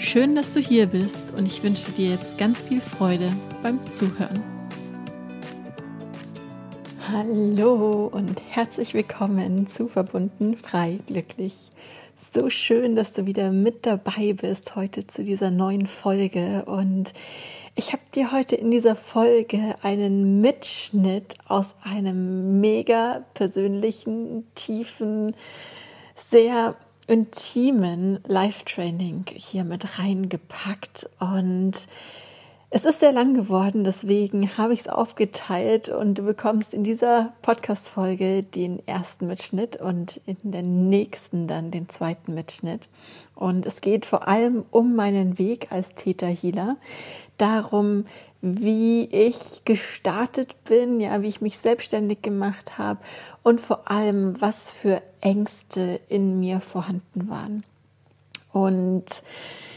Schön, dass du hier bist und ich wünsche dir jetzt ganz viel Freude beim Zuhören. Hallo und herzlich willkommen zu Verbunden frei glücklich. So schön, dass du wieder mit dabei bist heute zu dieser neuen Folge und ich habe dir heute in dieser Folge einen Mitschnitt aus einem mega persönlichen, tiefen, sehr intimen Live-Training hier mit reingepackt. Und es ist sehr lang geworden, deswegen habe ich es aufgeteilt. Und du bekommst in dieser Podcast-Folge den ersten Mitschnitt und in der nächsten dann den zweiten Mitschnitt. Und es geht vor allem um meinen Weg als Täter-Healer, darum, wie ich gestartet bin, ja, wie ich mich selbstständig gemacht habe und vor allem, was für Ängste in mir vorhanden waren. Und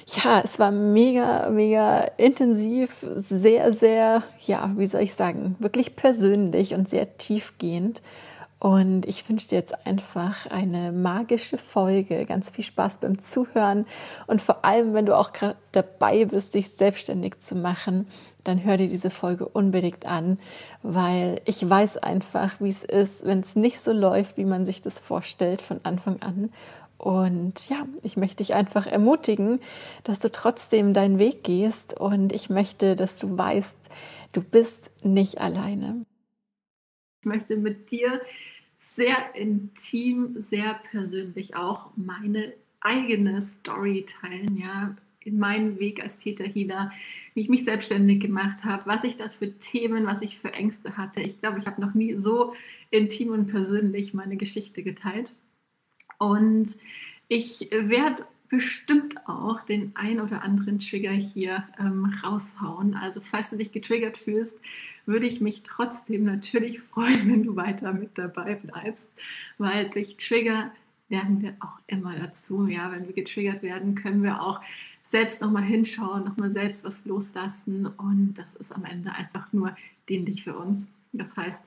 ja, es war mega, mega intensiv, sehr, sehr, ja, wie soll ich sagen, wirklich persönlich und sehr tiefgehend. Und ich wünsche dir jetzt einfach eine magische Folge, ganz viel Spaß beim Zuhören und vor allem, wenn du auch gerade dabei bist, dich selbstständig zu machen, dann hör dir diese Folge unbedingt an, weil ich weiß einfach, wie es ist, wenn es nicht so läuft, wie man sich das vorstellt von Anfang an. Und ja, ich möchte dich einfach ermutigen, dass du trotzdem deinen Weg gehst und ich möchte, dass du weißt, du bist nicht alleine. Ich möchte mit dir sehr intim, sehr persönlich auch meine eigene Story teilen, ja, in meinen Weg als Täterhealer, wie ich mich selbstständig gemacht habe, was ich da für Themen, was ich für Ängste hatte. Ich glaube, ich habe noch nie so intim und persönlich meine Geschichte geteilt. Und ich werde bestimmt auch den ein oder anderen Trigger hier ähm, raushauen. Also falls du dich getriggert fühlst, würde ich mich trotzdem natürlich freuen, wenn du weiter mit dabei bleibst, weil durch Trigger lernen wir auch immer dazu. Ja, wenn wir getriggert werden, können wir auch selbst nochmal hinschauen, nochmal selbst was loslassen und das ist am Ende einfach nur dienlich für uns. Das heißt,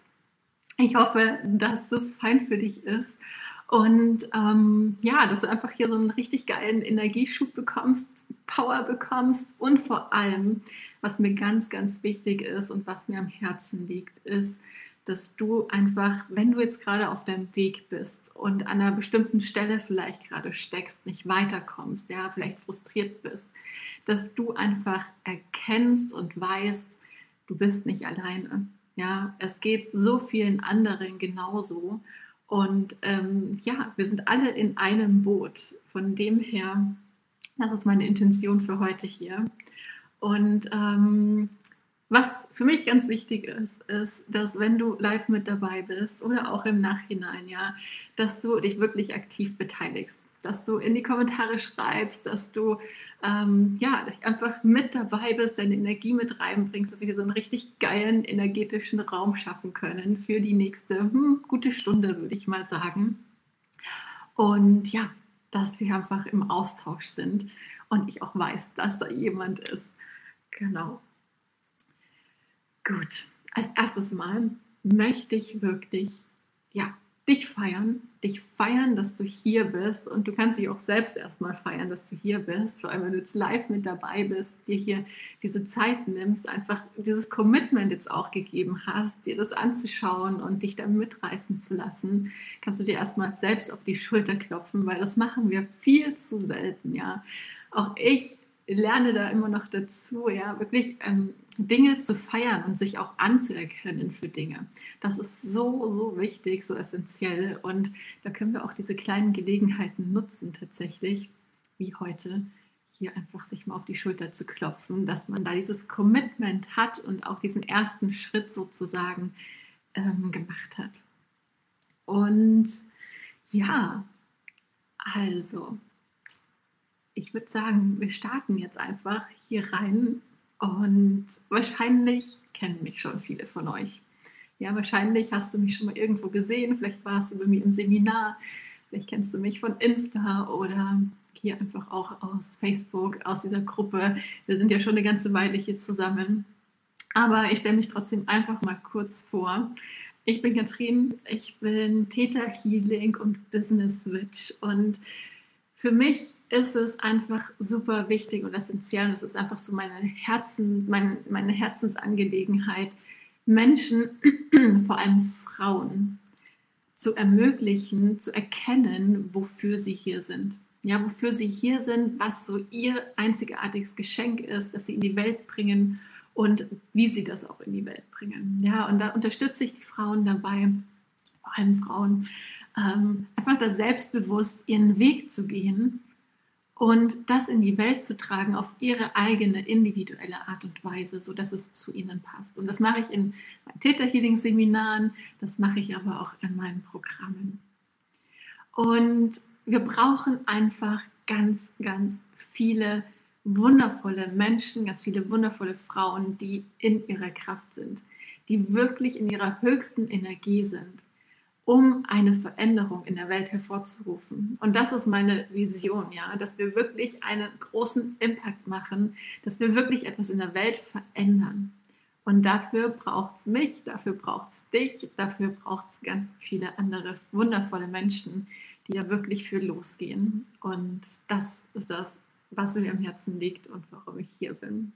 ich hoffe, dass das fein für dich ist und ähm, ja, dass du einfach hier so einen richtig geilen Energieschub bekommst, Power bekommst und vor allem, was mir ganz, ganz wichtig ist und was mir am Herzen liegt, ist, dass du einfach, wenn du jetzt gerade auf deinem Weg bist und an einer bestimmten Stelle vielleicht gerade steckst, nicht weiterkommst, ja, vielleicht frustriert bist, dass du einfach erkennst und weißt, du bist nicht alleine. Ja, es geht so vielen anderen genauso und ähm, ja, wir sind alle in einem Boot. Von dem her, das ist meine Intention für heute hier. Und ähm, was für mich ganz wichtig ist, ist, dass wenn du live mit dabei bist oder auch im Nachhinein, ja, dass du dich wirklich aktiv beteiligst dass du in die Kommentare schreibst, dass du ähm, ja, einfach mit dabei bist, deine Energie mit reinbringst, dass wir so einen richtig geilen energetischen Raum schaffen können für die nächste hm, gute Stunde, würde ich mal sagen. Und ja, dass wir einfach im Austausch sind und ich auch weiß, dass da jemand ist. Genau. Gut, als erstes Mal möchte ich wirklich ja, dich feiern, dich feiern, dass du hier bist. Und du kannst dich auch selbst erstmal feiern, dass du hier bist, vor allem wenn du jetzt live mit dabei bist, dir hier diese Zeit nimmst, einfach dieses Commitment jetzt auch gegeben hast, dir das anzuschauen und dich da mitreißen zu lassen, kannst du dir erstmal selbst auf die Schulter klopfen, weil das machen wir viel zu selten, ja. Auch ich lerne da immer noch dazu, ja, wirklich ähm, Dinge zu feiern und sich auch anzuerkennen für Dinge. Das ist so, so wichtig, so essentiell. Und da können wir auch diese kleinen Gelegenheiten nutzen, tatsächlich, wie heute, hier einfach sich mal auf die Schulter zu klopfen, dass man da dieses Commitment hat und auch diesen ersten Schritt sozusagen ähm, gemacht hat. Und ja, also ich würde sagen, wir starten jetzt einfach hier rein Und wahrscheinlich kennen mich schon viele von euch. Ja, wahrscheinlich hast du mich schon mal irgendwo gesehen, vielleicht warst du bei mir im Seminar, vielleicht kennst du mich von Insta oder hier einfach auch aus Facebook, aus dieser Gruppe. Wir sind ja schon eine ganze Weile hier zusammen. Aber ich stelle mich trotzdem einfach mal kurz vor. Ich bin Katrin, ich bin Theta Healing und Business Switch und für mich ist es einfach super wichtig und essentiell. Es ist einfach so meine, Herzen, meine, meine Herzensangelegenheit, Menschen, vor allem Frauen, zu ermöglichen, zu erkennen, wofür sie hier sind. Ja, wofür sie hier sind, was so ihr einzigartiges Geschenk ist, das sie in die Welt bringen und wie sie das auch in die Welt bringen. Ja, und da unterstütze ich die Frauen dabei, vor allem Frauen, ähm, einfach da selbstbewusst ihren Weg zu gehen und das in die Welt zu tragen auf ihre eigene individuelle Art und Weise, so dass es zu ihnen passt. Und das mache ich in meinen Theta Healing Seminaren, das mache ich aber auch in meinen Programmen. Und wir brauchen einfach ganz, ganz viele wundervolle Menschen, ganz viele wundervolle Frauen, die in ihrer Kraft sind, die wirklich in ihrer höchsten Energie sind um eine Veränderung in der Welt hervorzurufen. Und das ist meine Vision, ja, dass wir wirklich einen großen Impact machen, dass wir wirklich etwas in der Welt verändern. Und dafür braucht es mich, dafür braucht es dich, dafür braucht es ganz viele andere wundervolle Menschen, die da wirklich für losgehen. Und das ist das, was mir am Herzen liegt und warum ich hier bin.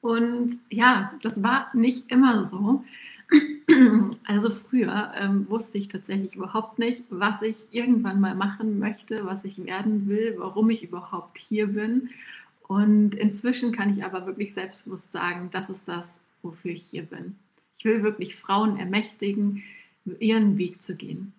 Und ja, das war nicht immer so. Also früher ähm, wusste ich tatsächlich überhaupt nicht, was ich irgendwann mal machen möchte, was ich werden will, warum ich überhaupt hier bin. Und inzwischen kann ich aber wirklich selbstbewusst sagen, das ist das, wofür ich hier bin. Ich will wirklich Frauen ermächtigen, ihren Weg zu gehen.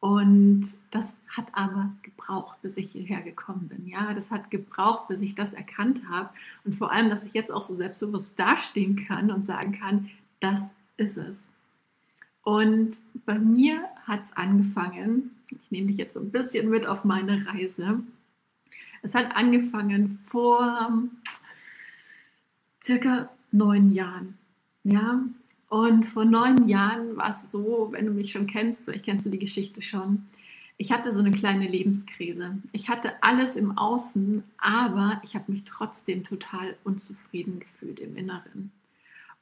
Und das hat aber gebraucht, bis ich hierher gekommen bin. Ja, das hat gebraucht, bis ich das erkannt habe. Und vor allem, dass ich jetzt auch so selbstbewusst dastehen kann und sagen kann, das ist es. Und bei mir hat es angefangen, ich nehme dich jetzt so ein bisschen mit auf meine Reise. Es hat angefangen vor circa neun Jahren. Ja, und vor neun Jahren war es so, wenn du mich schon kennst, vielleicht kennst du die Geschichte schon. Ich hatte so eine kleine Lebenskrise. Ich hatte alles im Außen, aber ich habe mich trotzdem total unzufrieden gefühlt im Inneren.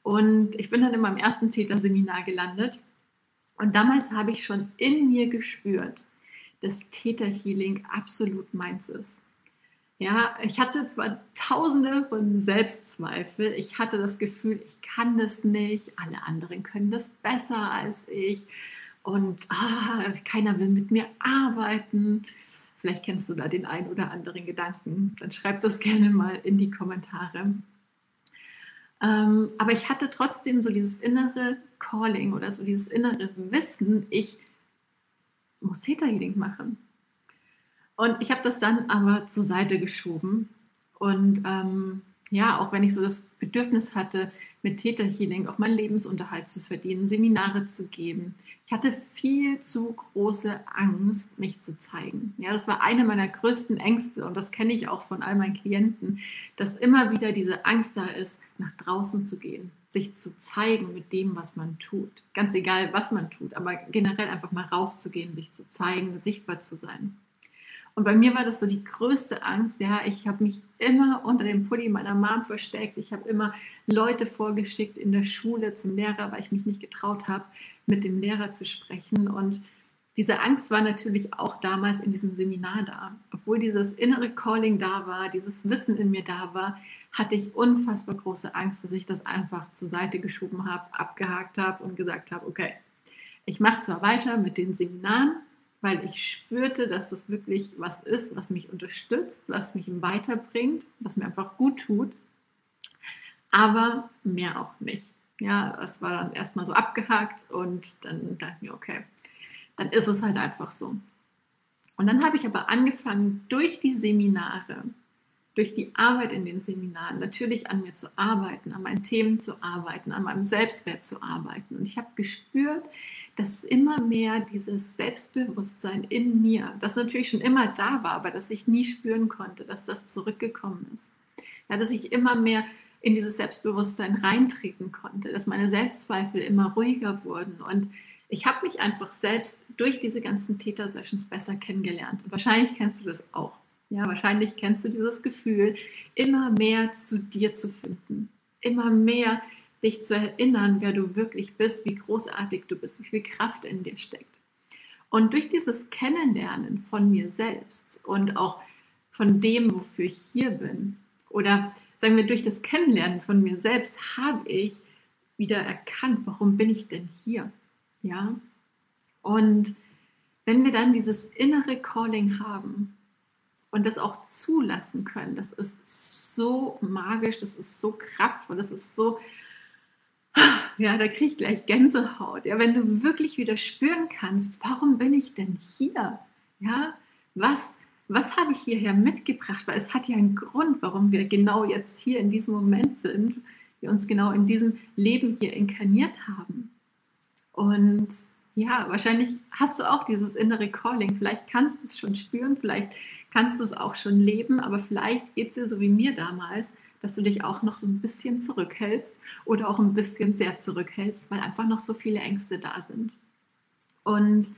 Und ich bin dann in meinem ersten Täterseminar gelandet. Und damals habe ich schon in mir gespürt, dass Täterhealing absolut meins ist. Ja, ich hatte zwar tausende von Selbstzweifel, ich hatte das Gefühl, ich kann das nicht, alle anderen können das besser als ich und ah, keiner will mit mir arbeiten. Vielleicht kennst du da den einen oder anderen Gedanken, dann schreib das gerne mal in die Kommentare. Ähm, aber ich hatte trotzdem so dieses innere Calling oder so dieses innere Wissen, ich muss Theta Healing machen. Und ich habe das dann aber zur Seite geschoben. Und ähm, ja, auch wenn ich so das Bedürfnis hatte, mit Theta Healing auch meinen Lebensunterhalt zu verdienen, Seminare zu geben. Ich hatte viel zu große Angst, mich zu zeigen. Ja, das war eine meiner größten Ängste und das kenne ich auch von all meinen Klienten, dass immer wieder diese Angst da ist, nach draußen zu gehen, sich zu zeigen mit dem, was man tut. Ganz egal, was man tut, aber generell einfach mal rauszugehen, sich zu zeigen, sichtbar zu sein. Und bei mir war das so die größte Angst. Ja, ich habe mich immer unter dem Pulli meiner Mom versteckt. Ich habe immer Leute vorgeschickt in der Schule zum Lehrer, weil ich mich nicht getraut habe, mit dem Lehrer zu sprechen. Und diese Angst war natürlich auch damals in diesem Seminar da. Obwohl dieses innere Calling da war, dieses Wissen in mir da war, hatte ich unfassbar große Angst, dass ich das einfach zur Seite geschoben habe, abgehakt habe und gesagt habe, okay, ich mache zwar weiter mit den Seminaren, weil ich spürte, dass das wirklich was ist, was mich unterstützt, was mich weiterbringt, was mir einfach gut tut, aber mehr auch nicht. Ja, das war dann erstmal so abgehakt und dann dachte ich mir, okay, dann ist es halt einfach so. Und dann habe ich aber angefangen, durch die Seminare, durch die Arbeit in den Seminaren natürlich an mir zu arbeiten, an meinen Themen zu arbeiten, an meinem Selbstwert zu arbeiten. Und ich habe gespürt, dass immer mehr dieses Selbstbewusstsein in mir, das natürlich schon immer da war, aber das ich nie spüren konnte, dass das zurückgekommen ist. Ja, dass ich immer mehr in dieses Selbstbewusstsein reintreten konnte, dass meine Selbstzweifel immer ruhiger wurden und ich habe mich einfach selbst durch diese ganzen Täter-Sessions besser kennengelernt. Und wahrscheinlich kennst du das auch. Ja, wahrscheinlich kennst du dieses Gefühl, immer mehr zu dir zu finden, immer mehr dich zu erinnern, wer du wirklich bist, wie großartig du bist, wie viel Kraft in dir steckt. Und durch dieses Kennenlernen von mir selbst und auch von dem, wofür ich hier bin, oder sagen wir durch das Kennenlernen von mir selbst, habe ich wieder erkannt, warum bin ich denn hier? Ja? Und wenn wir dann dieses innere Calling haben und das auch zulassen können, das ist so magisch, das ist so kraftvoll, das ist so, ja, da kriege ich gleich Gänsehaut. Ja, wenn du wirklich wieder spüren kannst, warum bin ich denn hier? Ja, was, was habe ich hierher mitgebracht? Weil es hat ja einen Grund, warum wir genau jetzt hier in diesem Moment sind, wir uns genau in diesem Leben hier inkarniert haben. Und ja, wahrscheinlich hast du auch dieses innere Calling. Vielleicht kannst du es schon spüren, vielleicht kannst du es auch schon leben, aber vielleicht geht es dir so wie mir damals, dass du dich auch noch so ein bisschen zurückhältst oder auch ein bisschen sehr zurückhältst, weil einfach noch so viele Ängste da sind. Und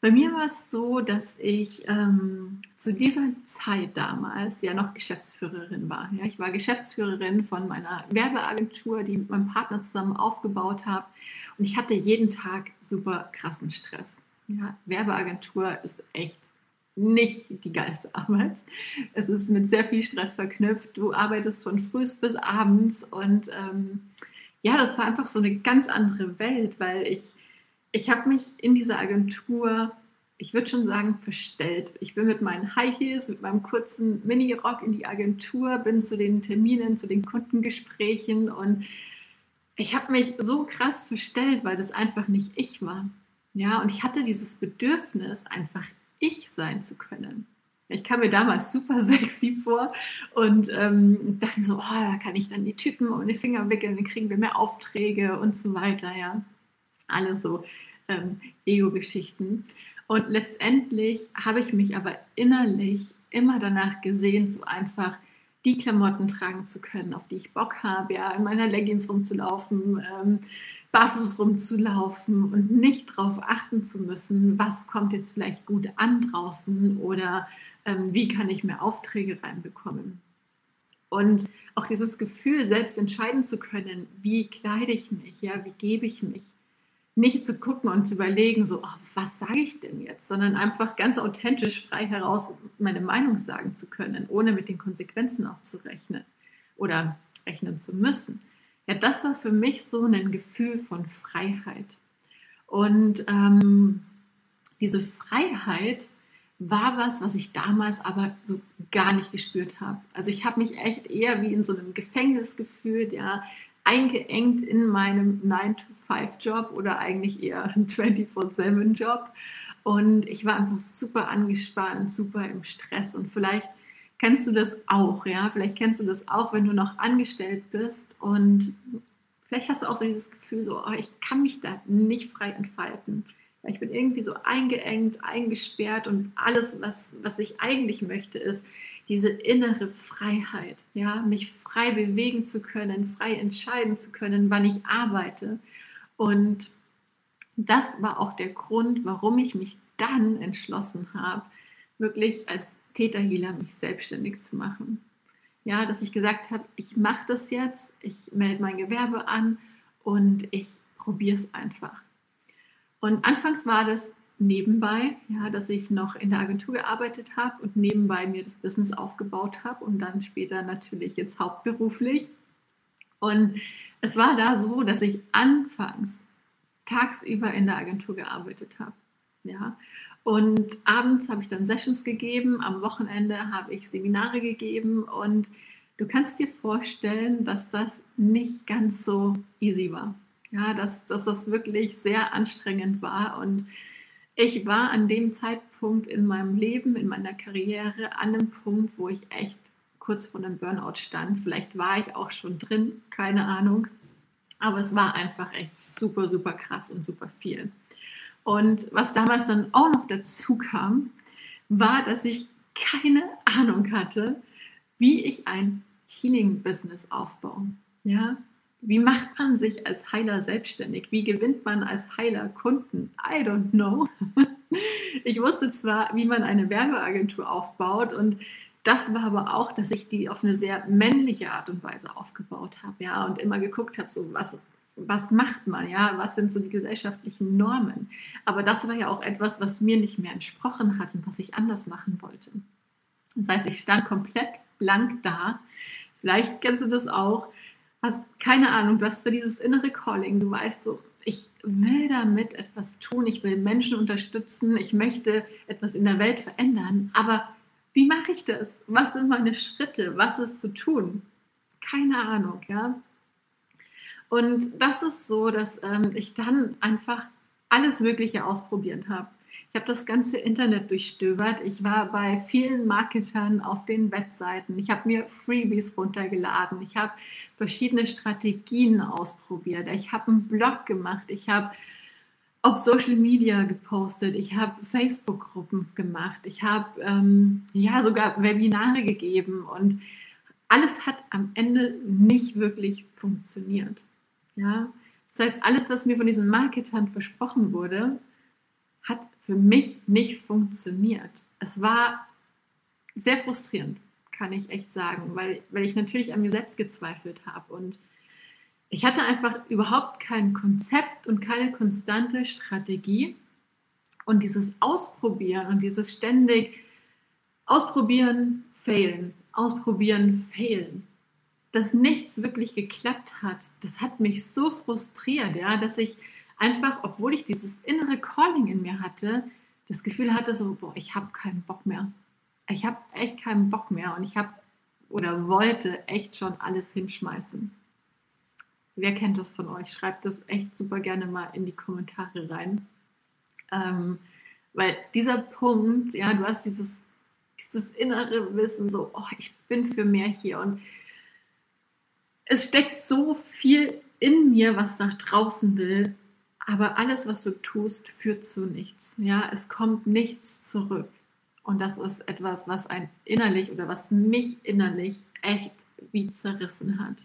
bei mir war es so, dass ich ähm, zu dieser Zeit damals ja noch Geschäftsführerin war. Ja, ich war Geschäftsführerin von meiner Werbeagentur, die ich mit meinem Partner zusammen aufgebaut habe. Und ich hatte jeden Tag super krassen Stress. Ja, Werbeagentur ist echt nicht die geilste Arbeit. Es ist mit sehr viel Stress verknüpft. Du arbeitest von früh bis abends und ähm, ja, das war einfach so eine ganz andere Welt, weil ich ich habe mich in dieser Agentur, ich würde schon sagen, verstellt. Ich bin mit meinen High Heels, mit meinem kurzen Mini-Rock in die Agentur, bin zu den Terminen, zu den Kundengesprächen und ich habe mich so krass verstellt, weil das einfach nicht ich war. Ja, und ich hatte dieses Bedürfnis, einfach ich sein zu können. Ich kam mir damals super sexy vor und ähm, dachte so, oh, da kann ich dann die Typen um die Finger wickeln, dann kriegen wir mehr Aufträge und so weiter, ja alle so ähm, Ego-Geschichten. Und letztendlich habe ich mich aber innerlich immer danach gesehen, so einfach die Klamotten tragen zu können, auf die ich Bock habe, ja, in meiner Leggings rumzulaufen, ähm, barfuß rumzulaufen und nicht darauf achten zu müssen, was kommt jetzt vielleicht gut an draußen oder ähm, wie kann ich mehr Aufträge reinbekommen. Und auch dieses Gefühl, selbst entscheiden zu können, wie kleide ich mich, ja, wie gebe ich mich, nicht zu gucken und zu überlegen, so, oh, was sage ich denn jetzt, sondern einfach ganz authentisch frei heraus meine Meinung sagen zu können, ohne mit den Konsequenzen auch zu rechnen oder rechnen zu müssen. Ja, das war für mich so ein Gefühl von Freiheit. Und ähm, diese Freiheit war was, was ich damals aber so gar nicht gespürt habe. Also ich habe mich echt eher wie in so einem Gefängnis gefühlt, ja, eingeengt in meinem 9-to-5-Job oder eigentlich eher ein 24-7-Job. Und ich war einfach super angespannt, super im Stress. Und vielleicht kennst du das auch, ja? Vielleicht kennst du das auch, wenn du noch angestellt bist und vielleicht hast du auch so dieses Gefühl, so, oh, ich kann mich da nicht frei entfalten. Ich bin irgendwie so eingeengt, eingesperrt und alles, was, was ich eigentlich möchte, ist, diese innere Freiheit, ja, mich frei bewegen zu können, frei entscheiden zu können, wann ich arbeite. Und das war auch der Grund, warum ich mich dann entschlossen habe, wirklich als Täterhealer mich selbstständig zu machen. Ja, dass ich gesagt habe, ich mache das jetzt, ich melde mein Gewerbe an und ich probiere es einfach. Und anfangs war das nebenbei, ja, dass ich noch in der Agentur gearbeitet habe und nebenbei mir das Business aufgebaut habe und dann später natürlich jetzt hauptberuflich. Und es war da so, dass ich anfangs tagsüber in der Agentur gearbeitet habe. Ja. Und abends habe ich dann Sessions gegeben, am Wochenende habe ich Seminare gegeben und du kannst dir vorstellen, dass das nicht ganz so easy war. Ja, dass, dass das wirklich sehr anstrengend war und ich war an dem Zeitpunkt in meinem Leben, in meiner Karriere, an einem Punkt, wo ich echt kurz vor einem Burnout stand. Vielleicht war ich auch schon drin, keine Ahnung. Aber es war einfach echt super, super krass und super viel. Und was damals dann auch noch dazu kam, war, dass ich keine Ahnung hatte, wie ich ein Healing-Business aufbauen? Ja, wie macht man sich als Heiler selbstständig? Wie gewinnt man als Heiler Kunden? I don't know. Ich wusste zwar, wie man eine Werbeagentur aufbaut und das war aber auch, dass ich die auf eine sehr männliche Art und Weise aufgebaut habe, ja, und immer geguckt habe, so was, was macht man, ja, was sind so die gesellschaftlichen Normen. Aber das war ja auch etwas, was mir nicht mehr entsprochen hat und was ich anders machen wollte. Das heißt, ich stand komplett blank da. Vielleicht kennst du das auch. Hast keine Ahnung, du hast für dieses innere Calling, du weißt so, ich will damit etwas tun, ich will Menschen unterstützen, ich möchte etwas in der Welt verändern, aber wie mache ich das? Was sind meine Schritte? Was ist zu tun? Keine Ahnung, ja. Und das ist so, dass ähm, ich dann einfach alles Mögliche ausprobiert habe. Ich habe das ganze Internet durchstöbert. Ich war bei vielen Marketern auf den Webseiten. Ich habe mir Freebies runtergeladen. Ich habe verschiedene Strategien ausprobiert. Ich habe einen Blog gemacht. Ich habe auf Social Media gepostet. Ich habe Facebook-Gruppen gemacht. Ich habe ähm, ja sogar Webinare gegeben und alles hat am Ende nicht wirklich funktioniert. Ja, das heißt, alles, was mir von diesen Marketern versprochen wurde, hat für mich nicht funktioniert. Es war sehr frustrierend, kann ich echt sagen, weil, weil ich natürlich an mir selbst gezweifelt habe und ich hatte einfach überhaupt kein Konzept und keine konstante Strategie. Und dieses Ausprobieren und dieses ständig Ausprobieren, failen, ausprobieren, failen, dass nichts wirklich geklappt hat, das hat mich so frustriert, ja, dass ich einfach, obwohl ich dieses innere Calling in mir hatte, das Gefühl hatte so, boah, ich habe keinen Bock mehr. Ich habe echt keinen Bock mehr und ich habe oder wollte echt schon alles hinschmeißen. Wer kennt das von euch? Schreibt das echt super gerne mal in die Kommentare rein. Ähm, weil dieser Punkt, ja, du hast dieses, dieses innere Wissen, so, oh, ich bin für mehr hier und es steckt so viel in mir, was nach draußen will, aber alles, was du tust, führt zu nichts. Ja, es kommt nichts zurück. Und das ist etwas, was ein innerlich oder was mich innerlich echt wie zerrissen hat.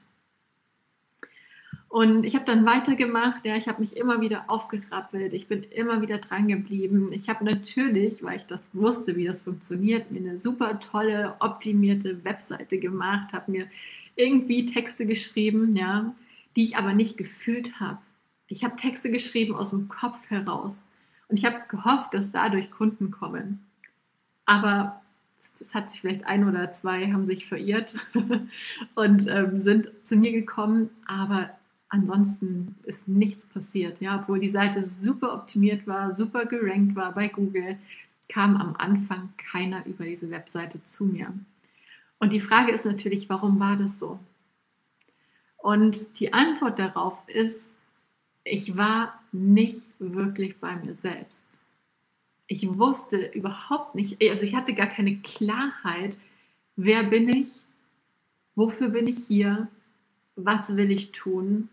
Und ich habe dann weitergemacht, ja, ich habe mich immer wieder aufgerappelt, ich bin immer wieder dran geblieben. Ich habe natürlich, weil ich das wusste, wie das funktioniert, mir eine super tolle, optimierte Webseite gemacht, habe mir irgendwie Texte geschrieben, ja, die ich aber nicht gefühlt habe. Ich habe Texte geschrieben aus dem Kopf heraus und ich habe gehofft, dass dadurch Kunden kommen. Aber es hat sich vielleicht ein oder zwei haben sich verirrt und ähm, sind zu mir gekommen, aber ansonsten ist nichts passiert. Ja, obwohl die Seite super optimiert war, super gerankt war bei Google, kam am Anfang keiner über diese Webseite zu mir. Und die Frage ist natürlich, warum war das so? Und die Antwort darauf ist, ich war nicht wirklich bei mir selbst. Ich wusste überhaupt nicht, also ich hatte gar keine Klarheit, wer bin ich, wofür bin ich hier, was will ich tun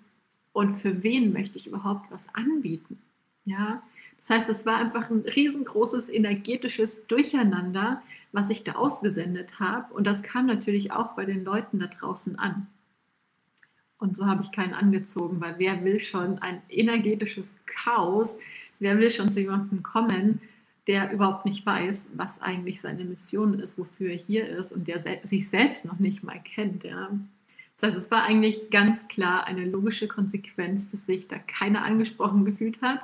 und für wen möchte ich überhaupt was anbieten. Ja, das heißt, es war einfach ein riesengroßes energetisches Durcheinander, was ich da ausgesendet habe. Und das kam natürlich auch bei den Leuten da draußen an. Und so habe ich keinen angezogen, weil wer will schon ein energetisches Chaos? Wer will schon zu jemandem kommen, der überhaupt nicht weiß, was eigentlich seine Mission ist, wofür er hier ist und der sich selbst noch nicht mal kennt. Ja. Das heißt, es war eigentlich ganz klar eine logische Konsequenz, dass sich da keiner angesprochen gefühlt hat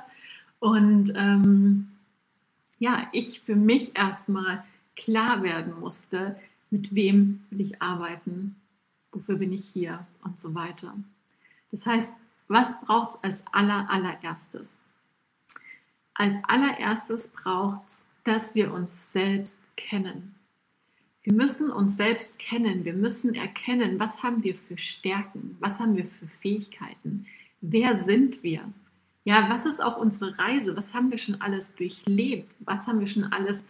und ähm, ja, ich für mich erstmal klar werden musste, mit wem will ich arbeiten, wofür bin ich hier und so weiter. Das heißt, was braucht es als aller, allererstes? Als allererstes braucht es, dass wir uns selbst kennen. Wir müssen uns selbst kennen. Wir müssen erkennen, was haben wir für Stärken, was haben wir für Fähigkeiten, wer sind wir. Ja, was ist auch unsere Reise? Was haben wir schon alles durchlebt? Was haben wir schon alles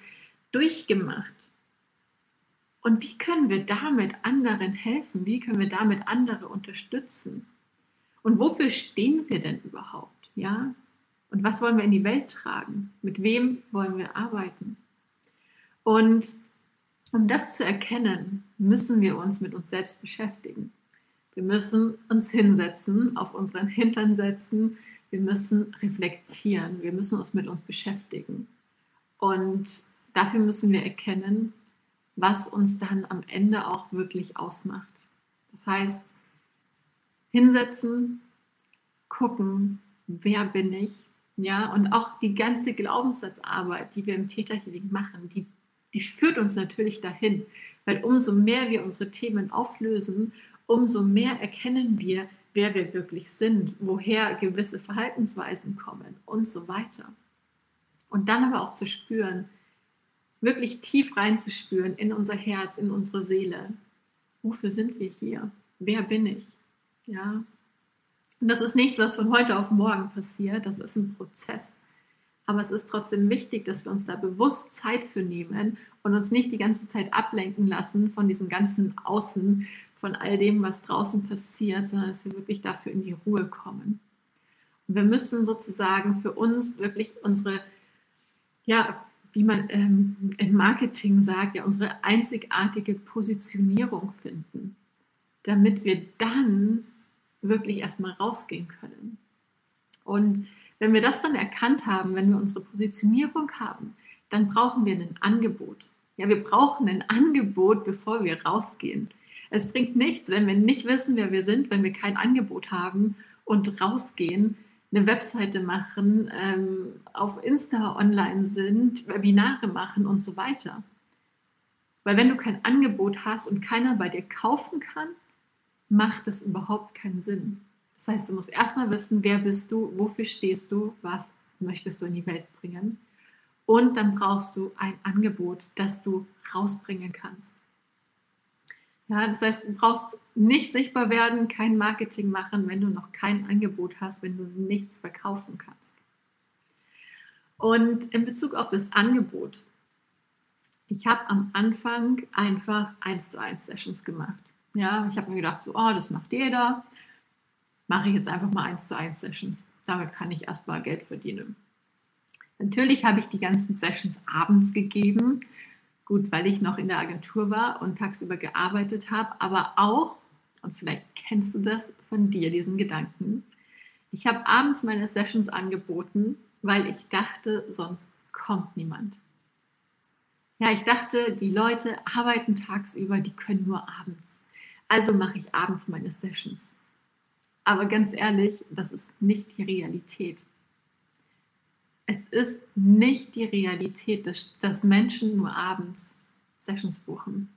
durchgemacht? Und wie können wir damit anderen helfen? Wie können wir damit andere unterstützen? Und wofür stehen wir denn überhaupt? Ja? Und was wollen wir in die Welt tragen? Mit wem wollen wir arbeiten? Und Um das zu erkennen, müssen wir uns mit uns selbst beschäftigen. Wir müssen uns hinsetzen, auf unseren Hintern setzen. Wir müssen reflektieren. Wir müssen uns mit uns beschäftigen. Und dafür müssen wir erkennen, was uns dann am Ende auch wirklich ausmacht. Das heißt, hinsetzen, gucken, wer bin ich, ja, und auch die ganze Glaubenssatzarbeit, die wir im Täterhealing machen, die, die führt uns natürlich dahin, weil umso mehr wir unsere Themen auflösen, umso mehr erkennen wir, wer wir wirklich sind, woher gewisse Verhaltensweisen kommen und so weiter. Und dann aber auch zu spüren, wirklich tief reinzuspüren in unser Herz, in unsere Seele. Wofür sind wir hier? Wer bin ich? Ja. Und das ist nichts, was von heute auf morgen passiert. Das ist ein Prozess. Aber es ist trotzdem wichtig, dass wir uns da bewusst Zeit für nehmen und uns nicht die ganze Zeit ablenken lassen von diesem ganzen Außen, von all dem, was draußen passiert, sondern dass wir wirklich dafür in die Ruhe kommen. Und wir müssen sozusagen für uns wirklich unsere ja, wie man ähm, im Marketing sagt, ja unsere einzigartige Positionierung finden, damit wir dann wirklich erstmal rausgehen können. Und wenn wir das dann erkannt haben, wenn wir unsere Positionierung haben, dann brauchen wir ein Angebot. Ja, wir brauchen ein Angebot, bevor wir rausgehen. Es bringt nichts, wenn wir nicht wissen, wer wir sind, wenn wir kein Angebot haben und rausgehen, eine Webseite machen, ähm, auf Insta online sind, Webinare machen und so weiter. Weil wenn du kein Angebot hast und keiner bei dir kaufen kann, macht das überhaupt keinen Sinn. Das heißt, du musst erstmal wissen, wer bist du, wofür stehst du, was möchtest du in die Welt bringen. Und dann brauchst du ein Angebot, das du rausbringen kannst. Ja, das heißt, du brauchst nicht sichtbar werden, kein Marketing machen, wenn du noch kein Angebot hast, wenn du nichts verkaufen kannst. Und in Bezug auf das Angebot, ich habe am Anfang einfach 1 zu 1 Sessions gemacht. Ja, ich habe mir gedacht, so, oh, das macht jeder. Mache ich jetzt einfach mal 1 zu 1 Sessions. Damit kann ich erstmal Geld verdienen. Natürlich habe ich die ganzen Sessions abends gegeben, Gut, weil ich noch in der Agentur war und tagsüber gearbeitet habe, aber auch, und vielleicht kennst du das von dir, diesen Gedanken, ich habe abends meine Sessions angeboten, weil ich dachte, sonst kommt niemand. Ja, ich dachte, die Leute arbeiten tagsüber, die können nur abends. Also mache ich abends meine Sessions. Aber ganz ehrlich, das ist nicht die Realität es ist nicht die Realität, dass, Menschen nur abends Sessions buchen.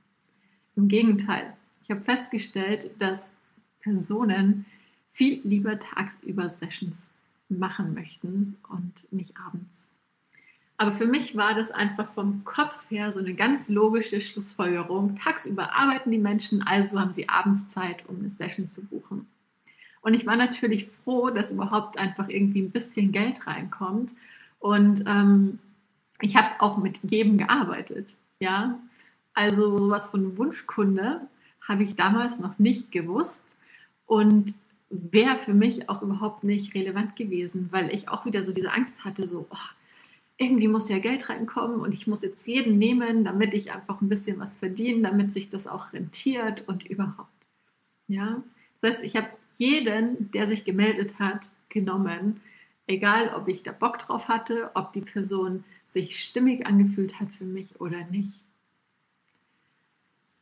Im Gegenteil, ich habe festgestellt, dass Personen viel lieber tagsüber Sessions machen möchten und nicht abends. Aber für mich war das einfach vom Kopf her so eine ganz logische Schlussfolgerung. Tagsüber arbeiten die Menschen, also haben sie abends Zeit, um eine Session zu buchen. Und ich war natürlich froh, dass überhaupt einfach irgendwie ein bisschen Geld reinkommt und ähm, ich habe auch mit jedem gearbeitet. Ja, also sowas von Wunschkunde habe ich damals noch nicht gewusst und wäre für mich auch überhaupt nicht relevant gewesen, weil ich auch wieder so diese Angst hatte, so oh, irgendwie muss ja Geld reinkommen und ich muss jetzt jeden nehmen, damit ich einfach ein bisschen was verdiene, damit sich das auch rentiert und überhaupt. Ja, das heißt, ich habe jeden, der sich gemeldet hat, genommen, Egal, ob ich da Bock drauf hatte, ob die Person sich stimmig angefühlt hat für mich oder nicht.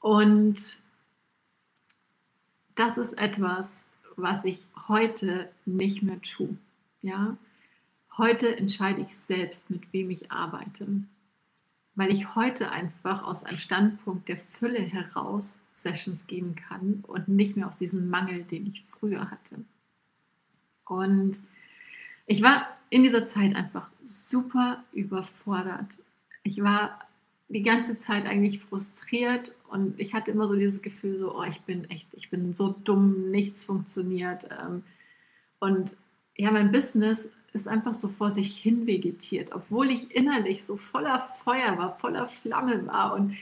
Und das ist etwas, was ich heute nicht mehr tue. Ja? Heute entscheide ich selbst, mit wem ich arbeite, weil ich heute einfach aus einem Standpunkt der Fülle heraus Sessions geben kann und nicht mehr aus diesem Mangel, den ich früher hatte. Und ich war in dieser Zeit einfach super überfordert. Ich war die ganze Zeit eigentlich frustriert und ich hatte immer so dieses Gefühl, so, oh, ich bin echt, ich bin so dumm, nichts funktioniert. Ähm, und ja, mein Business ist einfach so vor sich hin vegetiert, obwohl ich innerlich so voller Feuer war, voller Flamme war und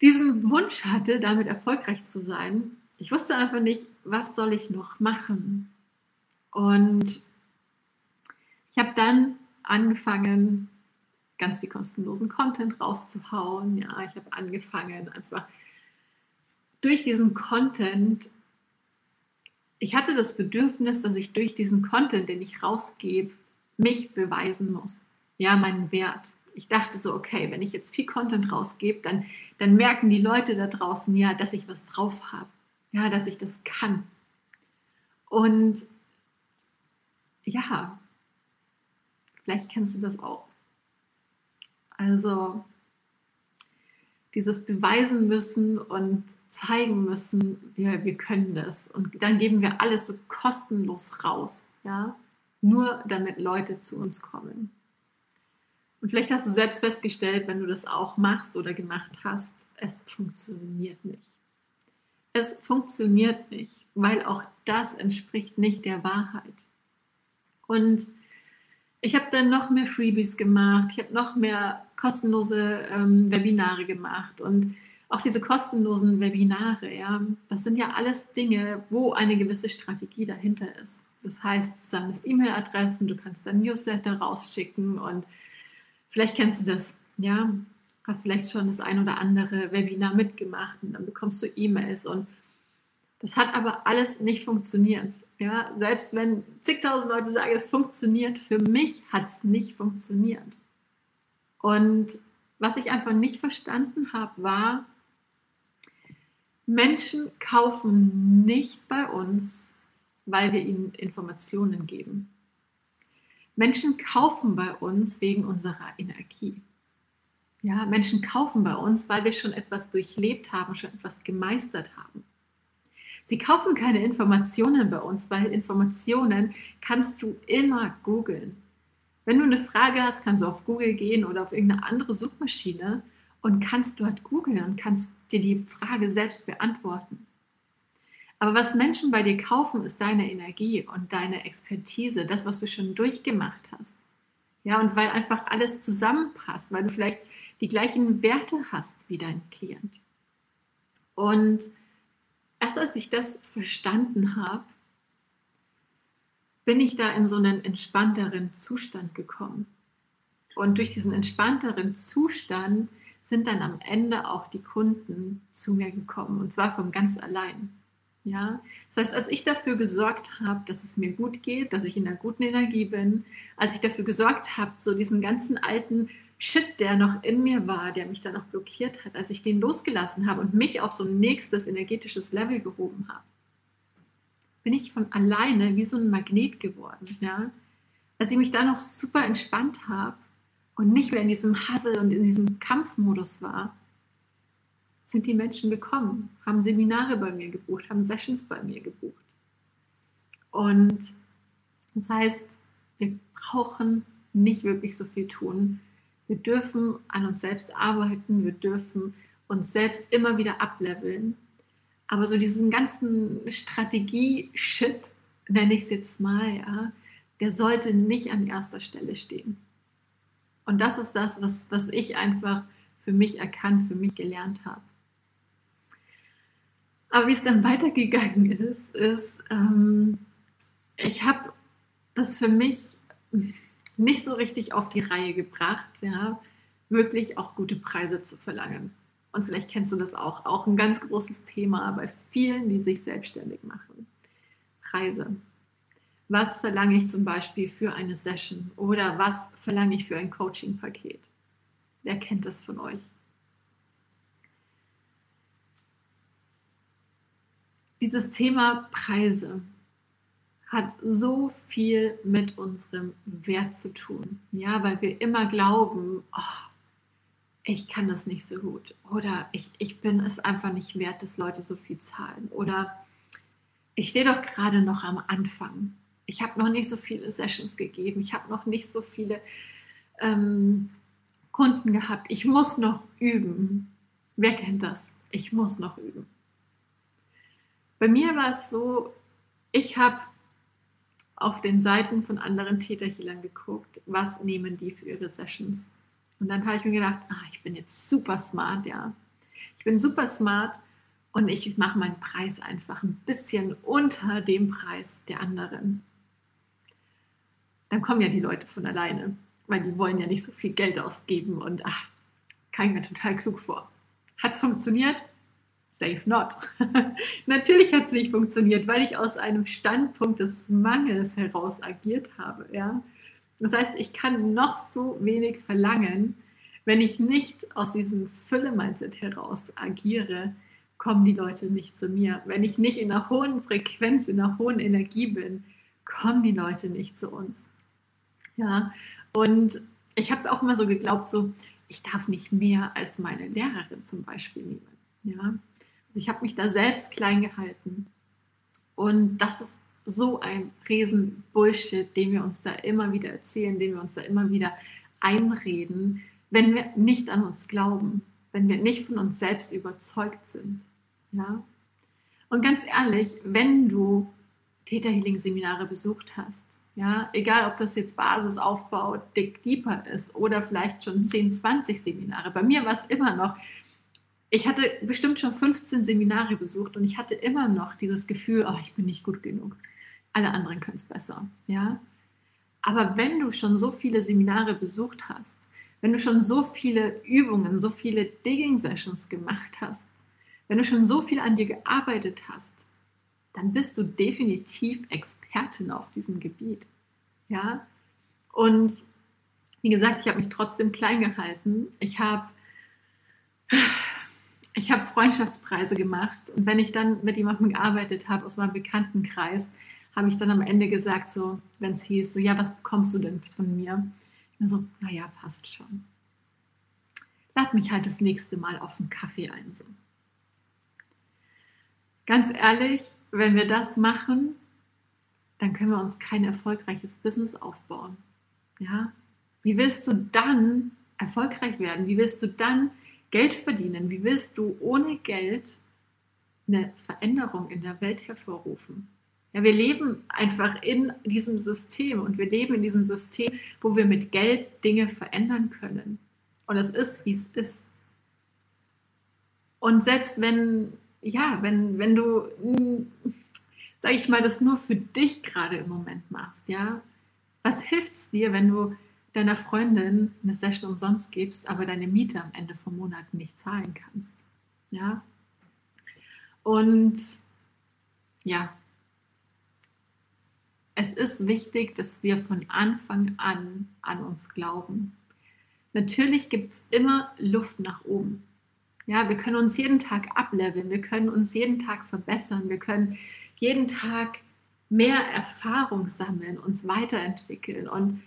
diesen Wunsch hatte, damit erfolgreich zu sein. Ich wusste einfach nicht, was soll ich noch machen. Und ich habe dann angefangen, ganz viel kostenlosen Content rauszuhauen. Ja, ich habe angefangen einfach durch diesen Content. Ich hatte das Bedürfnis, dass ich durch diesen Content, den ich rausgebe, mich beweisen muss. Ja, meinen Wert. Ich dachte so, okay, wenn ich jetzt viel Content rausgebe, dann, dann merken die Leute da draußen ja, dass ich was drauf habe. Ja, dass ich das kann. Und ja, vielleicht kennst du das auch. Also dieses beweisen müssen und zeigen müssen, wir, wir können das. Und dann geben wir alles so kostenlos raus, ja, nur damit Leute zu uns kommen. Und vielleicht hast du selbst festgestellt, wenn du das auch machst oder gemacht hast, es funktioniert nicht. Es funktioniert nicht, weil auch das entspricht nicht der Wahrheit. Und ich habe dann noch mehr Freebies gemacht, ich habe noch mehr kostenlose ähm, Webinare gemacht und auch diese kostenlosen Webinare, ja, das sind ja alles Dinge, wo eine gewisse Strategie dahinter ist. Das heißt, du sammelst E-Mail-Adressen, du kannst dann Newsletter rausschicken und vielleicht kennst du das, ja, hast vielleicht schon das ein oder andere Webinar mitgemacht und dann bekommst du E-Mails und das hat aber alles nicht funktioniert. Ja, selbst wenn zigtausend Leute sagen, es funktioniert, für mich hat es nicht funktioniert. Und was ich einfach nicht verstanden habe, war, Menschen kaufen nicht bei uns, weil wir ihnen Informationen geben. Menschen kaufen bei uns wegen unserer Energie. Ja, Menschen kaufen bei uns, weil wir schon etwas durchlebt haben, schon etwas gemeistert haben. Sie kaufen keine Informationen bei uns, weil Informationen kannst du immer googeln. Wenn du eine Frage hast, kannst du auf Google gehen oder auf irgendeine andere Suchmaschine und kannst dort googeln und kannst dir die Frage selbst beantworten. Aber was Menschen bei dir kaufen, ist deine Energie und deine Expertise, das, was du schon durchgemacht hast. Ja, und weil einfach alles zusammenpasst, weil du vielleicht die gleichen Werte hast wie dein Klient. Und erst als ich das verstanden habe, bin ich da in so einen entspannteren Zustand gekommen. Und durch diesen entspannteren Zustand sind dann am Ende auch die Kunden zu mir gekommen und zwar von ganz allein. Ja, das heißt, als ich dafür gesorgt habe, dass es mir gut geht, dass ich in einer guten Energie bin, als ich dafür gesorgt habe, so diesen ganzen alten Shit, der noch in mir war, der mich dann noch blockiert hat, als ich den losgelassen habe und mich auf so ein nächstes energetisches Level gehoben habe, bin ich von alleine wie so ein Magnet geworden. Ja? Als ich mich da noch super entspannt habe und nicht mehr in diesem Hassel und in diesem Kampfmodus war, sind die Menschen gekommen, haben Seminare bei mir gebucht, haben Sessions bei mir gebucht. Und das heißt, wir brauchen nicht wirklich so viel tun, wir dürfen an uns selbst arbeiten, wir dürfen uns selbst immer wieder ableveln. Aber so diesen ganzen Strategie-Shit, nenne ich es jetzt mal, ja, der sollte nicht an erster Stelle stehen. Und das ist das, was, was ich einfach für mich erkannt, für mich gelernt habe. Aber wie es dann weitergegangen ist, ist, ähm, ich habe das für mich nicht so richtig auf die Reihe gebracht, ja, wirklich auch gute Preise zu verlangen. Und vielleicht kennst du das auch, auch ein ganz großes Thema bei vielen, die sich selbstständig machen. Preise. Was verlange ich zum Beispiel für eine Session oder was verlange ich für ein Coaching-Paket? Wer kennt das von euch? Dieses Thema Preise hat so viel mit unserem Wert zu tun. Ja, weil wir immer glauben, oh, ich kann das nicht so gut. Oder ich, ich bin es einfach nicht wert, dass Leute so viel zahlen. Oder ich stehe doch gerade noch am Anfang. Ich habe noch nicht so viele Sessions gegeben. Ich habe noch nicht so viele ähm, Kunden gehabt. Ich muss noch üben. Wer kennt das? Ich muss noch üben. Bei mir war es so, ich habe auf den Seiten von anderen Täterhealern geguckt, was nehmen die für ihre Sessions. Und dann habe ich mir gedacht, ah, ich bin jetzt super smart, ja. Ich bin super smart und ich mache meinen Preis einfach ein bisschen unter dem Preis der anderen. Dann kommen ja die Leute von alleine. weil die wollen ja nicht so viel Geld ausgeben und ach, kam ich mir total klug vor. Hat es funktioniert? Safe not. Natürlich hat es nicht funktioniert, weil ich aus einem Standpunkt des Mangels heraus agiert habe. Ja? Das heißt, ich kann noch so wenig verlangen, wenn ich nicht aus diesem Fülle-Mindset heraus agiere, kommen die Leute nicht zu mir. Wenn ich nicht in einer hohen Frequenz, in einer hohen Energie bin, kommen die Leute nicht zu uns. Ja, und ich habe auch immer so geglaubt, so, ich darf nicht mehr als meine Lehrerin zum Beispiel nehmen. Ja, ich habe mich da selbst klein gehalten. Und das ist so ein riesen Bullshit, den wir uns da immer wieder erzählen, den wir uns da immer wieder einreden, wenn wir nicht an uns glauben, wenn wir nicht von uns selbst überzeugt sind. Ja? Und ganz ehrlich, wenn du Täterhealing-Seminare besucht hast, ja, egal ob das jetzt Basisaufbau, Dick Deeper ist oder vielleicht schon 10, 20 Seminare. Bei mir war es immer noch, ich hatte bestimmt schon 15 Seminare besucht und ich hatte immer noch dieses Gefühl, oh, ich bin nicht gut genug. Alle anderen können es besser. Ja? Aber wenn du schon so viele Seminare besucht hast, wenn du schon so viele Übungen, so viele Digging-Sessions gemacht hast, wenn du schon so viel an dir gearbeitet hast, dann bist du definitiv Expertin auf diesem Gebiet. Ja? Und wie gesagt, ich habe mich trotzdem klein gehalten. Ich habe ich habe Freundschaftspreise gemacht und wenn ich dann mit jemandem gearbeitet habe aus meinem Bekanntenkreis, habe ich dann am Ende gesagt, so, wenn es hieß, so, ja, was bekommst du denn von mir? Ich so, naja, passt schon. Lad mich halt das nächste Mal auf einen Kaffee ein. So. Ganz ehrlich, wenn wir das machen, dann können wir uns kein erfolgreiches Business aufbauen. Ja? Wie willst du dann erfolgreich werden? Wie willst du dann Geld verdienen? Wie willst du ohne Geld eine Veränderung in der Welt hervorrufen? Ja, wir leben einfach in diesem System und wir leben in diesem System, wo wir mit Geld Dinge verändern können. Und es ist, wie es ist. Und selbst wenn, ja, wenn, wenn du, sag ich mal, das nur für dich gerade im Moment machst, ja, was hilft es dir, wenn du deiner Freundin eine Session umsonst gibst, aber deine Miete am Ende vom Monat nicht zahlen kannst? Ja. Und ja, es ist wichtig, dass wir von Anfang an an uns glauben. Natürlich gibt es immer Luft nach oben. Ja, wir können uns jeden Tag ableveln, wir können uns jeden Tag verbessern, wir können jeden Tag mehr Erfahrung sammeln, uns weiterentwickeln. Und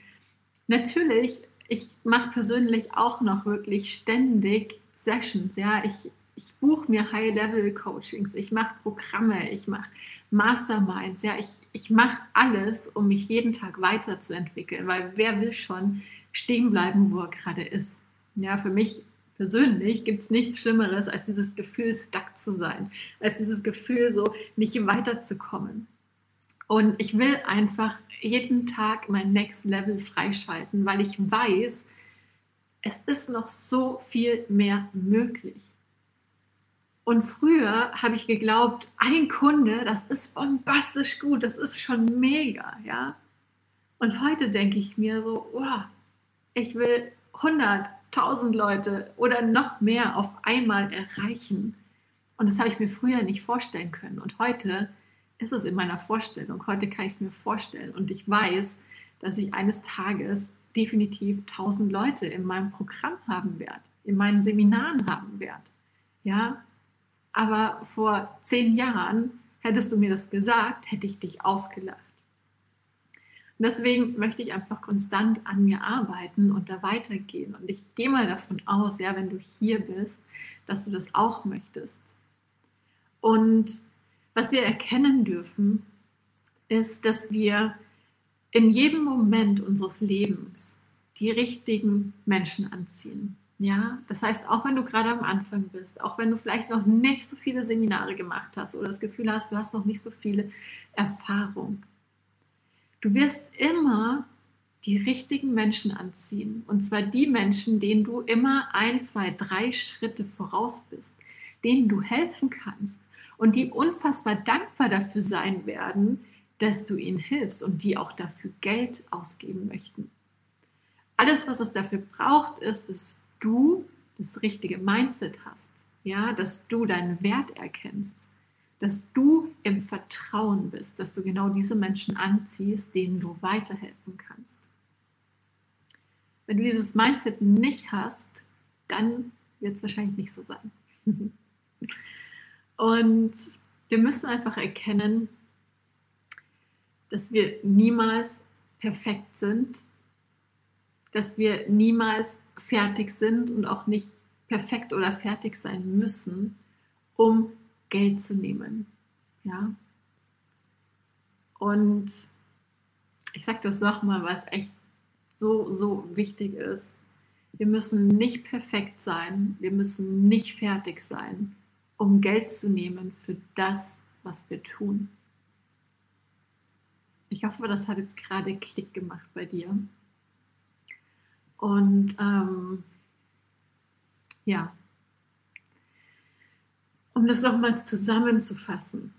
natürlich, ich mache persönlich auch noch wirklich ständig Sessions. Ja, ich, ich buche mir High-Level-Coachings, ich mache Programme, ich mache Masterminds. Ja, ich, ich mache alles, um mich jeden Tag weiterzuentwickeln, weil wer will schon stehen bleiben, wo er gerade ist. Ja, für mich persönlich gibt es nichts Schlimmeres, als dieses Gefühl, stuck zu sein, als dieses Gefühl, so nicht weiterzukommen. Und ich will einfach jeden Tag mein Next Level freischalten, weil ich weiß, es ist noch so viel mehr möglich. Und früher habe ich geglaubt, ein Kunde, das ist bombastisch gut, das ist schon mega, ja. Und heute denke ich mir so, oh, ich will 100, 1000 Leute oder noch mehr auf einmal erreichen. Und das habe ich mir früher nicht vorstellen können. Und heute ist es in meiner Vorstellung. Heute kann ich es mir vorstellen. Und ich weiß, dass ich eines Tages definitiv 1000 Leute in meinem Programm haben werde, in meinen Seminaren haben werde. Ja, aber vor zehn Jahren hättest du mir das gesagt, hätte ich dich ausgelacht. Und deswegen möchte ich einfach konstant an mir arbeiten und da weitergehen. Und ich gehe mal davon aus, ja, wenn du hier bist, dass du das auch möchtest. Und was wir erkennen dürfen, ist, dass wir in jedem Moment unseres Lebens die richtigen Menschen anziehen. Ja, das heißt, auch wenn du gerade am Anfang bist, auch wenn du vielleicht noch nicht so viele Seminare gemacht hast oder das Gefühl hast, du hast noch nicht so viele Erfahrung, du wirst immer die richtigen Menschen anziehen. Und zwar die Menschen, denen du immer ein, zwei, drei Schritte voraus bist, denen du helfen kannst und die unfassbar dankbar dafür sein werden, dass du ihnen hilfst und die auch dafür Geld ausgeben möchten. Alles, was es dafür braucht, ist, dass du das richtige Mindset hast, ja, dass du deinen Wert erkennst, dass du im Vertrauen bist, dass du genau diese Menschen anziehst, denen du weiterhelfen kannst. Wenn du dieses Mindset nicht hast, dann wird es wahrscheinlich nicht so sein. Und wir müssen einfach erkennen, dass wir niemals perfekt sind, dass wir niemals fertig sind und auch nicht perfekt oder fertig sein müssen, um Geld zu nehmen. Ja. Und ich sage das nochmal, was echt so, so wichtig ist. Wir müssen nicht perfekt sein, wir müssen nicht fertig sein, um Geld zu nehmen für das, was wir tun. Ich hoffe, das hat jetzt gerade Klick gemacht bei dir. Und ähm, ja, um das nochmals zusammenzufassen.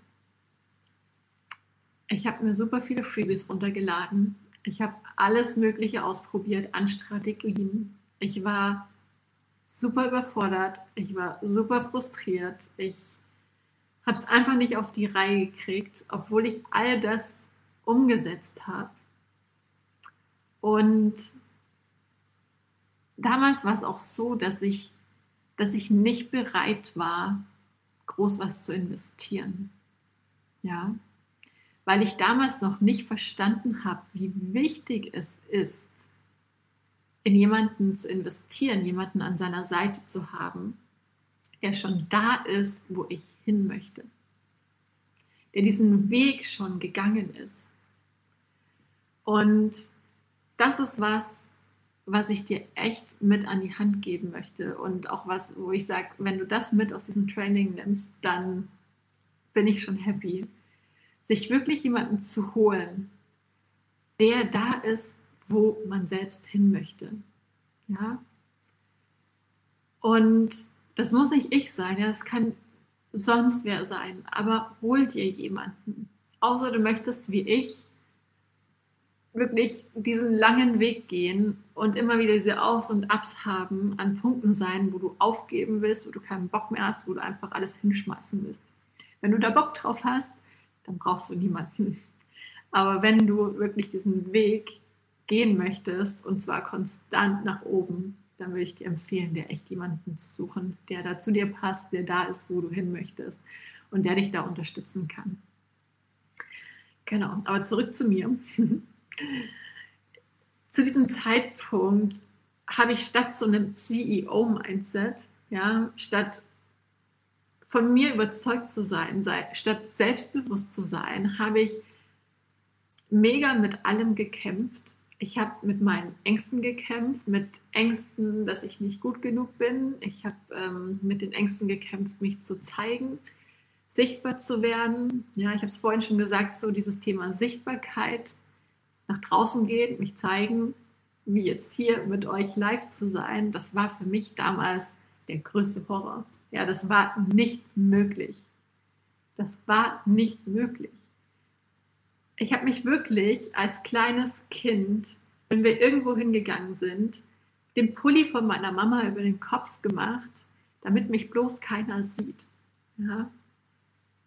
Ich habe mir super viele Freebies runtergeladen. Ich habe alles Mögliche ausprobiert an Strategien. Ich war super überfordert. Ich war super frustriert. Ich habe es einfach nicht auf die Reihe gekriegt, obwohl ich all das umgesetzt habe. Und damals war es auch so, dass ich, dass ich nicht bereit war, groß was zu investieren. Ja, weil ich damals noch nicht verstanden habe, wie wichtig es ist, in jemanden zu investieren, jemanden an seiner Seite zu haben, der schon da ist, wo ich hin möchte, der diesen Weg schon gegangen ist. Und das ist was, was ich dir echt mit an die Hand geben möchte und auch was, wo ich sage, wenn du das mit aus diesem Training nimmst, dann bin ich schon happy. Sich wirklich jemanden zu holen, der da ist, wo man selbst hin möchte. Ja? Und das muss nicht ich sein, ja, das kann sonst wer sein, aber hol dir jemanden. Außer du möchtest wie ich wirklich diesen langen Weg gehen und immer wieder diese Aufs und Abs haben, an Punkten sein, wo du aufgeben willst, wo du keinen Bock mehr hast, wo du einfach alles hinschmeißen willst. Wenn du da Bock drauf hast, dann brauchst du niemanden. Aber wenn du wirklich diesen Weg gehen möchtest und zwar konstant nach oben, dann würde ich dir empfehlen, dir echt jemanden zu suchen, der da zu dir passt, der da ist, wo du hin möchtest und der dich da unterstützen kann. Genau, aber zurück zu mir. zu diesem Zeitpunkt habe ich statt so einem CEO-Mindset, ja, statt von mir überzeugt zu sein, sei, statt selbstbewusst zu sein, habe ich mega mit allem gekämpft. Ich habe mit meinen Ängsten gekämpft, mit Ängsten, dass ich nicht gut genug bin. Ich habe ähm, mit den Ängsten gekämpft, mich zu zeigen, sichtbar zu werden. Ja, ich habe es vorhin schon gesagt, so dieses Thema Sichtbarkeit nach draußen gehen, mich zeigen, wie jetzt hier mit euch live zu sein, das war für mich damals der größte Horror. Ja, das war nicht möglich. Das war nicht möglich. Ich habe mich wirklich als kleines Kind, wenn wir irgendwo hingegangen sind, den Pulli von meiner Mama über den Kopf gemacht, damit mich bloß keiner sieht. Ja?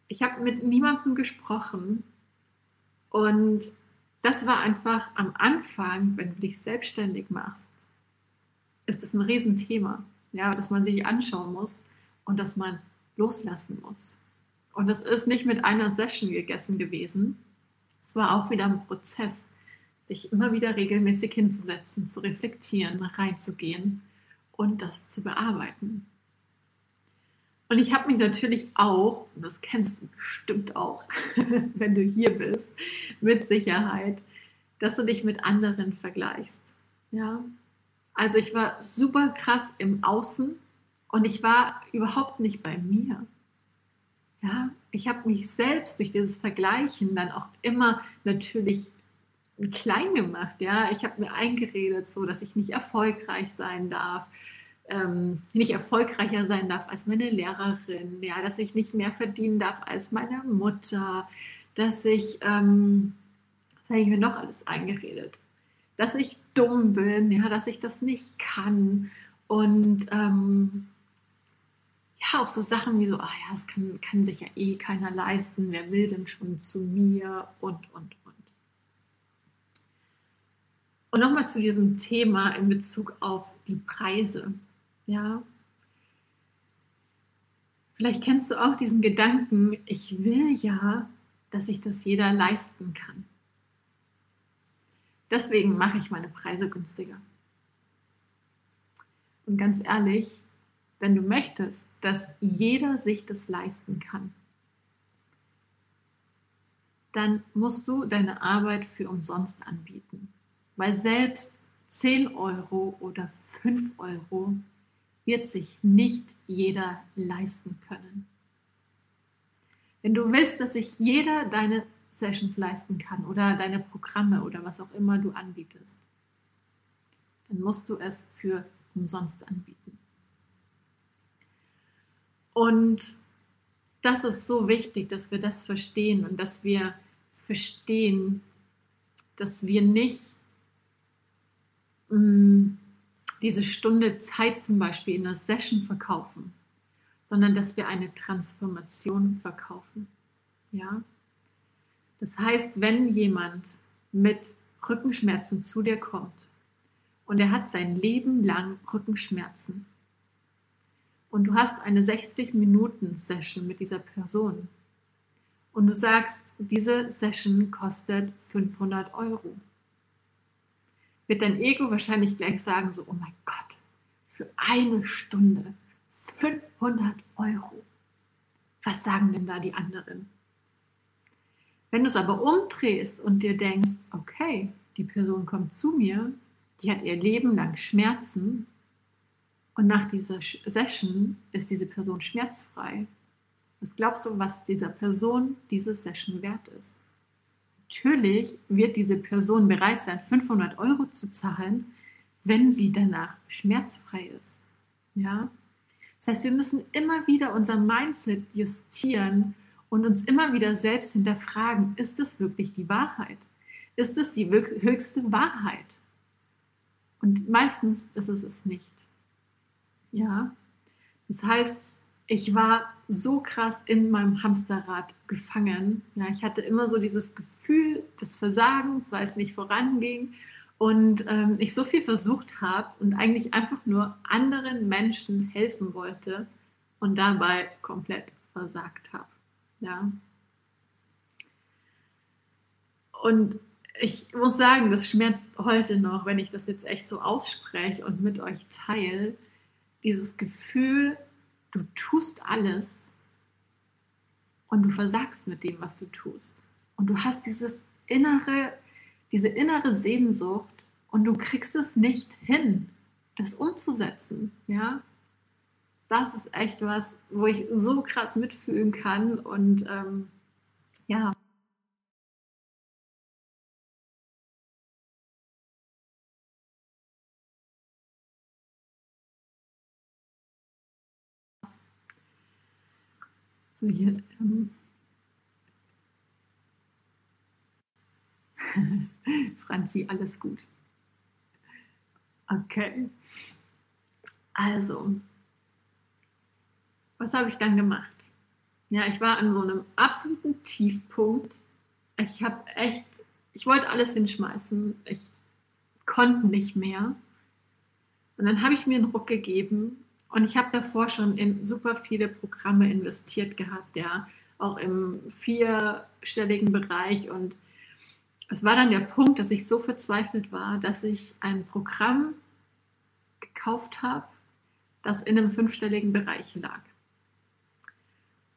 Ich habe mit niemandem gesprochen und das war einfach am Anfang, wenn du dich selbstständig machst, ist es ein Riesenthema, ja, dass man sich anschauen muss und dass man loslassen muss. Und das ist nicht mit einer Session gegessen gewesen. Es war auch wieder ein Prozess, sich immer wieder regelmäßig hinzusetzen, zu reflektieren, reinzugehen und das zu bearbeiten. Und ich habe mich natürlich auch, und das kennst du bestimmt auch, wenn du hier bist, mit Sicherheit, dass du dich mit anderen vergleichst. Ja, also ich war super krass im Außen und ich war überhaupt nicht bei mir. Ja, ich habe mich selbst durch dieses Vergleichen dann auch immer natürlich klein gemacht. Ja, ich habe mir eingeredet, so dass ich nicht erfolgreich sein darf, ähm, nicht erfolgreicher sein darf als meine Lehrerin, ja, dass ich nicht mehr verdienen darf als meine Mutter, dass ich, ähm, was habe ich mir noch alles eingeredet, dass ich dumm bin, ja, dass ich das nicht kann. Und ähm, ja, auch so Sachen wie so, ach ja, das kann, kann sich ja eh keiner leisten, wer will denn schon zu mir und, und, und. Und nochmal zu diesem Thema in Bezug auf die Preise. Ja, vielleicht kennst du auch diesen Gedanken, ich will ja, dass sich das jeder leisten kann. Deswegen mache ich meine Preise günstiger. Und ganz ehrlich, wenn du möchtest, dass jeder sich das leisten kann, dann musst du deine Arbeit für umsonst anbieten. Weil selbst 10 Euro oder 5 Euro wird sich nicht jeder leisten können. Wenn du willst, dass sich jeder deine Sessions leisten kann oder deine Programme oder was auch immer du anbietest, dann musst du es für umsonst anbieten. Und das ist so wichtig, dass wir das verstehen und dass wir verstehen, dass wir nicht mh, mm, diese Stunde Zeit zum Beispiel in der Session verkaufen, sondern dass wir eine Transformation verkaufen. Ja? Das heißt, wenn jemand mit Rückenschmerzen zu dir kommt und er hat sein Leben lang Rückenschmerzen und du hast eine 60-Minuten-Session mit dieser Person und du sagst, diese Session kostet 500 Euro, wird dein Ego wahrscheinlich gleich sagen, so, oh mein Gott, für eine Stunde 500 Euro. Was sagen denn da die anderen? Wenn du es aber umdrehst und dir denkst, okay, die Person kommt zu mir, die hat ihr Leben lang Schmerzen und nach dieser Session ist diese Person schmerzfrei. Was glaubst du, was dieser Person diese Session wert ist? Natürlich wird diese Person bereit sein, 500 Euro zu zahlen, wenn sie danach schmerzfrei ist. Ja? Das heißt, wir müssen immer wieder unser Mindset justieren und uns immer wieder selbst hinterfragen, ist es wirklich die Wahrheit? Ist es die höchste Wahrheit? Und meistens ist es es nicht. Ja, das heißt, ich war so krass in meinem Hamsterrad gefangen. Ja, ich hatte immer so dieses Gefühl des Versagens, weil es nicht voranging und ähm, ich so viel versucht habe und eigentlich einfach nur anderen Menschen helfen wollte und dabei komplett versagt habe. Ja. Und ich muss sagen, das schmerzt heute noch, wenn ich das jetzt echt so ausspreche und mit euch teile. Dieses Gefühl, du tust alles und du versagst mit dem, was du tust. Und du hast dieses innere, diese innere Sehnsucht und du kriegst es nicht hin, das umzusetzen. Ja, das ist echt was, wo ich so krass mitfühlen kann und ähm, ja. So hier. Ähm Franzi, alles gut. Okay. Also, was habe ich dann gemacht? Ja, ich war an so einem absoluten Tiefpunkt. Ich habe echt, ich wollte alles hinschmeißen. Ich konnte nicht mehr. Und dann habe ich mir einen Ruck gegeben und ich habe davor schon in super viele Programme investiert gehabt, ja, auch im vierstelligen Bereich. Und es war dann der Punkt, dass ich so verzweifelt war, dass ich ein Programm gekauft habe, das in einem fünfstelligen Bereich lag.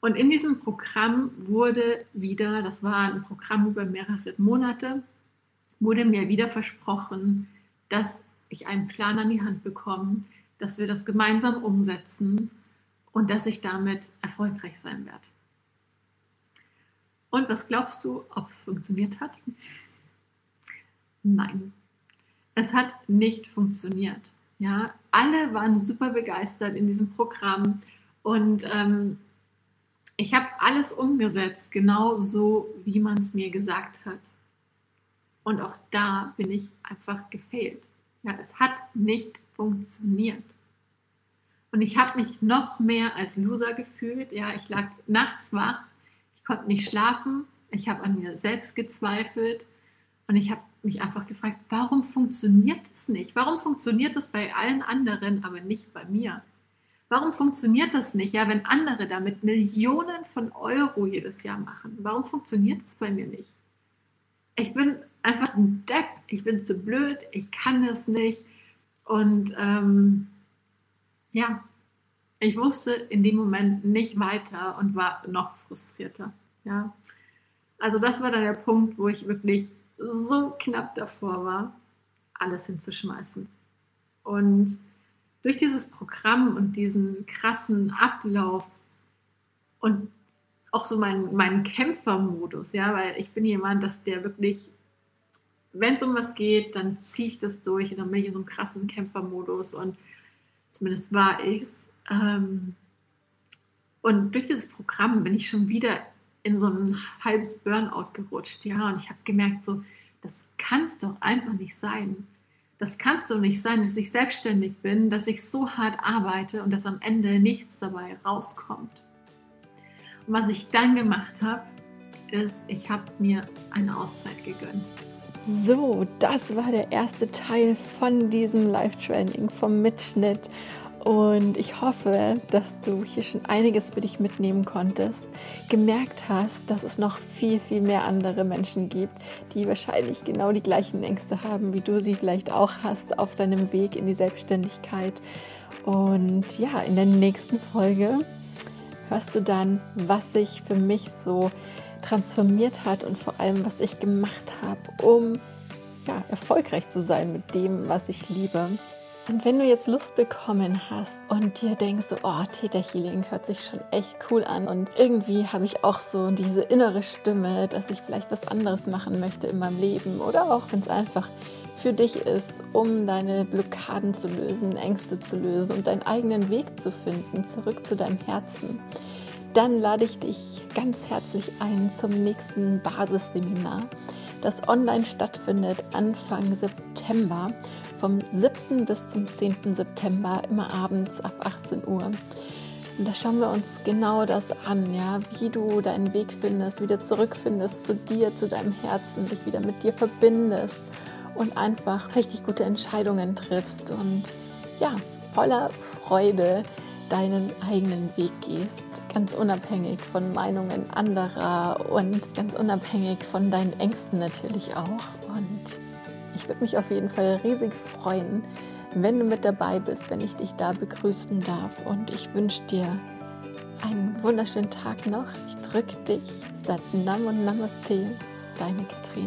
Und in diesem Programm wurde wieder, das war ein Programm über mehrere Monate, wurde mir wieder versprochen, dass ich einen Plan an die Hand bekomme, dass wir das gemeinsam umsetzen und dass ich damit erfolgreich sein werde. Und was glaubst du, ob es funktioniert hat? Nein, es hat nicht funktioniert. Ja, alle waren super begeistert in diesem Programm und ähm, ich habe alles umgesetzt, genau so, wie man es mir gesagt hat. Und auch da bin ich einfach gefehlt. Ja, es hat nicht funktioniert. Und ich habe mich noch mehr als Loser gefühlt. Ja, ich lag nachts wach, ich konnte nicht schlafen, ich habe an mir selbst gezweifelt und ich habe mich einfach gefragt, warum funktioniert es nicht? Warum funktioniert es bei allen anderen, aber nicht bei mir? Warum funktioniert das nicht? Ja, wenn andere damit Millionen von Euro jedes Jahr machen, warum funktioniert es bei mir nicht? Ich bin einfach ein Depp, ich bin zu blöd, ich kann es nicht. Und ähm, ja, ich wusste in dem Moment nicht weiter und war noch frustrierter. Ja, also das war dann der Punkt, wo ich wirklich so knapp davor war, alles hinzuschmeißen. Und durch dieses Programm und diesen krassen Ablauf und auch so meinen mein Kämpfermodus, ja, weil ich bin jemand, dass der wirklich, wenn es um was geht, dann ziehe ich das durch und dann bin ich in so einem krassen Kämpfermodus und zumindest war ich es. Ähm, und durch dieses Programm bin ich schon wieder in so ein halbes Burnout gerutscht, ja, und ich habe gemerkt, so, das kann es doch einfach nicht sein. Das kann es doch nicht sein, dass ich selbstständig bin, dass ich so hart arbeite und dass am Ende nichts dabei rauskommt. Und was ich dann gemacht habe, ist, ich habe mir eine Auszeit gegönnt. So, das war der erste Teil von diesem Live-Training, vom Mitschnitt. Und ich hoffe, dass du hier schon einiges für dich mitnehmen konntest, gemerkt hast, dass es noch viel, viel mehr andere Menschen gibt, die wahrscheinlich genau die gleichen Ängste haben, wie du sie vielleicht auch hast auf deinem Weg in die Selbstständigkeit. Und ja, in der nächsten Folge hörst du dann, was sich für mich so transformiert hat und vor allem, was ich gemacht habe, um ja, erfolgreich zu sein mit dem, was ich liebe. Und wenn du jetzt Lust bekommen hast und dir denkst, oh, Theta Healing hört sich schon echt cool an und irgendwie habe ich auch so diese innere Stimme, dass ich vielleicht was anderes machen möchte in meinem Leben oder auch wenn es einfach für dich ist, um deine Blockaden zu lösen, Ängste zu lösen und deinen eigenen Weg zu finden, zurück zu deinem Herzen, dann lade ich dich ganz herzlich ein zum nächsten Basisseminar, das online stattfindet Anfang September vom 7. bis zum 10. September, immer abends ab 18 Uhr. Und da schauen wir uns genau das an, ja, wie du deinen Weg findest, wieder zurückfindest zu dir, zu deinem Herzen, dich wieder mit dir verbindest und einfach richtig gute Entscheidungen triffst und ja, voller Freude deinen eigenen Weg gehst, ganz unabhängig von Meinungen anderer und ganz unabhängig von deinen Ängsten natürlich auch. Und ich würde mich auf jeden Fall riesig freuen, wenn du mit dabei bist, wenn ich dich da begrüßen darf. Und ich wünsche dir einen wunderschönen Tag noch. Ich drücke dich. Sat Nam und Namaste, deine Katrin.